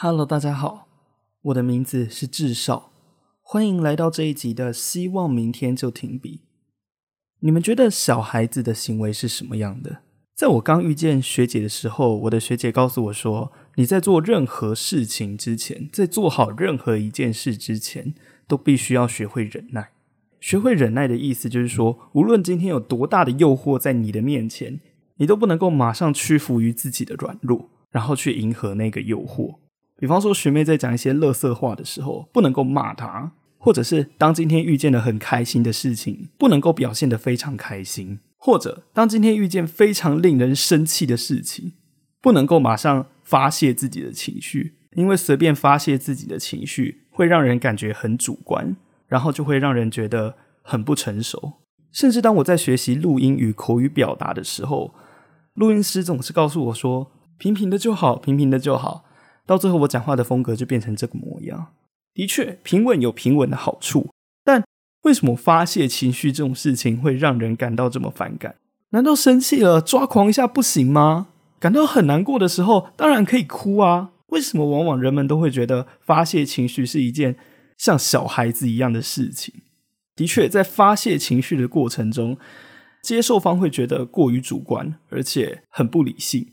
Hello，大家好，我的名字是智少，欢迎来到这一集的《希望明天就停笔》。你们觉得小孩子的行为是什么样的？在我刚遇见学姐的时候，我的学姐告诉我说：“你在做任何事情之前，在做好任何一件事之前，都必须要学会忍耐。学会忍耐的意思就是说，无论今天有多大的诱惑在你的面前，你都不能够马上屈服于自己的软弱，然后去迎合那个诱惑。”比方说，学妹在讲一些乐色话的时候，不能够骂她；或者是当今天遇见了很开心的事情，不能够表现得非常开心；或者当今天遇见非常令人生气的事情，不能够马上发泄自己的情绪，因为随便发泄自己的情绪会让人感觉很主观，然后就会让人觉得很不成熟。甚至当我在学习录音与口语表达的时候，录音师总是告诉我说：“平平的就好，平平的就好。”到最后，我讲话的风格就变成这个模样。的确，平稳有平稳的好处，为什么发泄情绪这种事情会让人感到这么反感？难道生气了抓狂一下不行吗？感到很难过的时候，当然可以哭啊。为什么往往人们都会觉得发泄情绪是一件像小孩子一样的事情？的确，在发泄情绪的过程中，接受方会觉得过于主观，而且很不理性。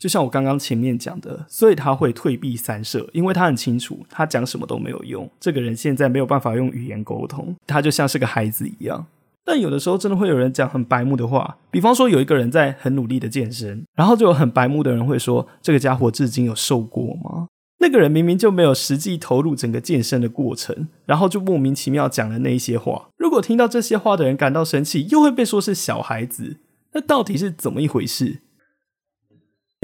就像我刚刚前面讲的，所以他会退避三舍，因为他很清楚，他讲什么都没有用。这个人现在没有办法用语言沟通，他就像是个孩子一样。但有的时候真的会有人讲很白目的话，比方说有一个人在很努力的健身，然后就有很白目的人会说：“这个家伙至今有瘦过吗？”那个人明明就没有实际投入整个健身的过程，然后就莫名其妙讲了那一些话。如果听到这些话的人感到生气，又会被说是小孩子，那到底是怎么一回事？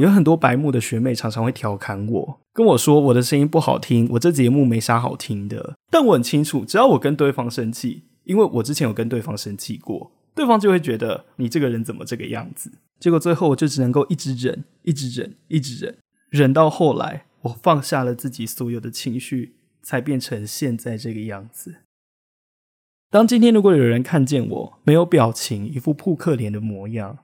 有很多白目的学妹常常会调侃我，跟我说我的声音不好听，我这节目没啥好听的。但我很清楚，只要我跟对方生气，因为我之前有跟对方生气过，对方就会觉得你这个人怎么这个样子。结果最后我就只能够一直忍，一直忍，一直忍，忍到后来我放下了自己所有的情绪，才变成现在这个样子。当今天如果有人看见我没有表情，一副扑克脸的模样，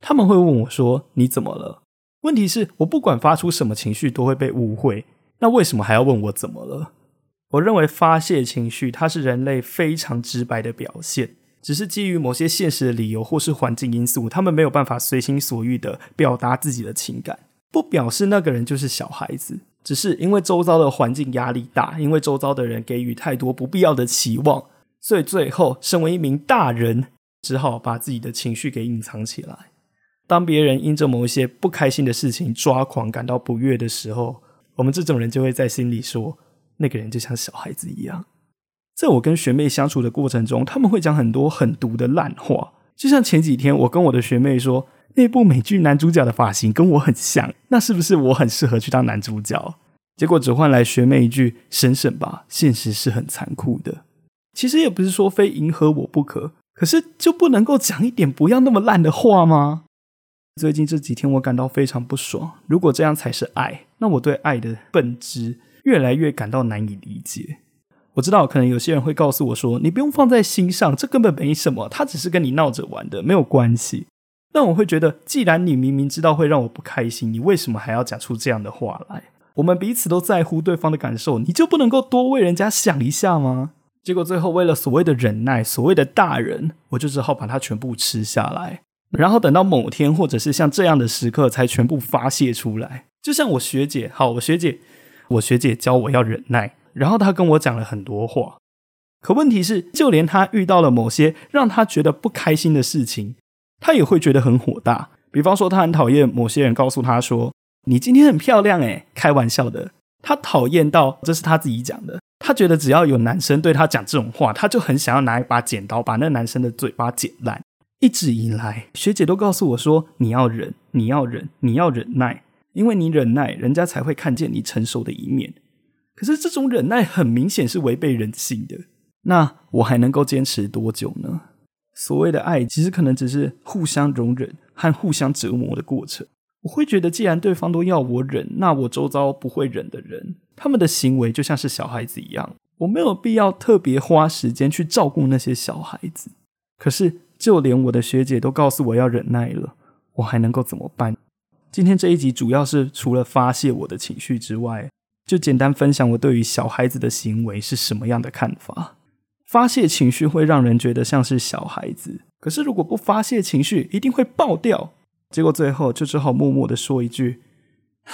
他们会问我说：“你怎么了？”问题是，我不管发出什么情绪都会被误会，那为什么还要问我怎么了？我认为发泄情绪，它是人类非常直白的表现，只是基于某些现实的理由或是环境因素，他们没有办法随心所欲的表达自己的情感，不表示那个人就是小孩子，只是因为周遭的环境压力大，因为周遭的人给予太多不必要的期望，所以最后身为一名大人，只好把自己的情绪给隐藏起来。当别人因着某一些不开心的事情抓狂、感到不悦的时候，我们这种人就会在心里说：“那个人就像小孩子一样。”在我跟学妹相处的过程中，他们会讲很多很毒的烂话。就像前几天，我跟我的学妹说，那部美剧男主角的发型跟我很像，那是不是我很适合去当男主角？结果只换来学妹一句：“省省吧，现实是很残酷的。”其实也不是说非迎合我不可，可是就不能够讲一点不要那么烂的话吗？最近这几天，我感到非常不爽。如果这样才是爱，那我对爱的本质越来越感到难以理解。我知道，可能有些人会告诉我说：“你不用放在心上，这根本没什么，他只是跟你闹着玩的，没有关系。”但我会觉得，既然你明明知道会让我不开心，你为什么还要讲出这样的话来？我们彼此都在乎对方的感受，你就不能够多为人家想一下吗？结果最后，为了所谓的忍耐，所谓的大人，我就只好把它全部吃下来。然后等到某天，或者是像这样的时刻，才全部发泄出来。就像我学姐，好，我学姐，我学姐教我要忍耐，然后她跟我讲了很多话。可问题是，就连她遇到了某些让她觉得不开心的事情，她也会觉得很火大。比方说，她很讨厌某些人告诉她说：“你今天很漂亮。”诶，开玩笑的。她讨厌到这是她自己讲的。她觉得只要有男生对她讲这种话，她就很想要拿一把剪刀把那男生的嘴巴剪烂。一直以来，学姐都告诉我说：“你要忍，你要忍，你要忍耐，因为你忍耐，人家才会看见你成熟的一面。”可是这种忍耐很明显是违背人性的。那我还能够坚持多久呢？所谓的爱，其实可能只是互相容忍、和互相折磨的过程。我会觉得，既然对方都要我忍，那我周遭不会忍的人，他们的行为就像是小孩子一样，我没有必要特别花时间去照顾那些小孩子。可是，就连我的学姐都告诉我要忍耐了，我还能够怎么办？今天这一集主要是除了发泄我的情绪之外，就简单分享我对于小孩子的行为是什么样的看法。发泄情绪会让人觉得像是小孩子，可是如果不发泄情绪，一定会爆掉。结果最后就只好默默的说一句：“唉，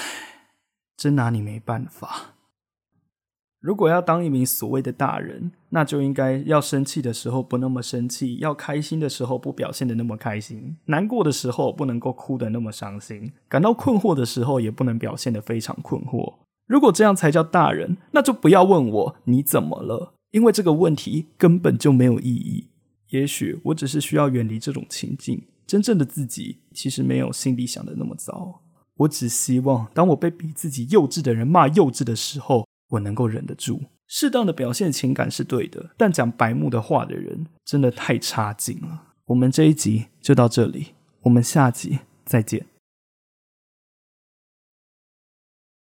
真拿你没办法。”如果要当一名所谓的大人，那就应该要生气的时候不那么生气，要开心的时候不表现的那么开心，难过的时候不能够哭的那么伤心，感到困惑的时候也不能表现的非常困惑。如果这样才叫大人，那就不要问我你怎么了，因为这个问题根本就没有意义。也许我只是需要远离这种情境。真正的自己其实没有心里想的那么糟。我只希望，当我被比自己幼稚的人骂幼稚的时候，我能够忍得住，适当的表现情感是对的。但讲白目的话的人，真的太差劲了。我们这一集就到这里，我们下集再见。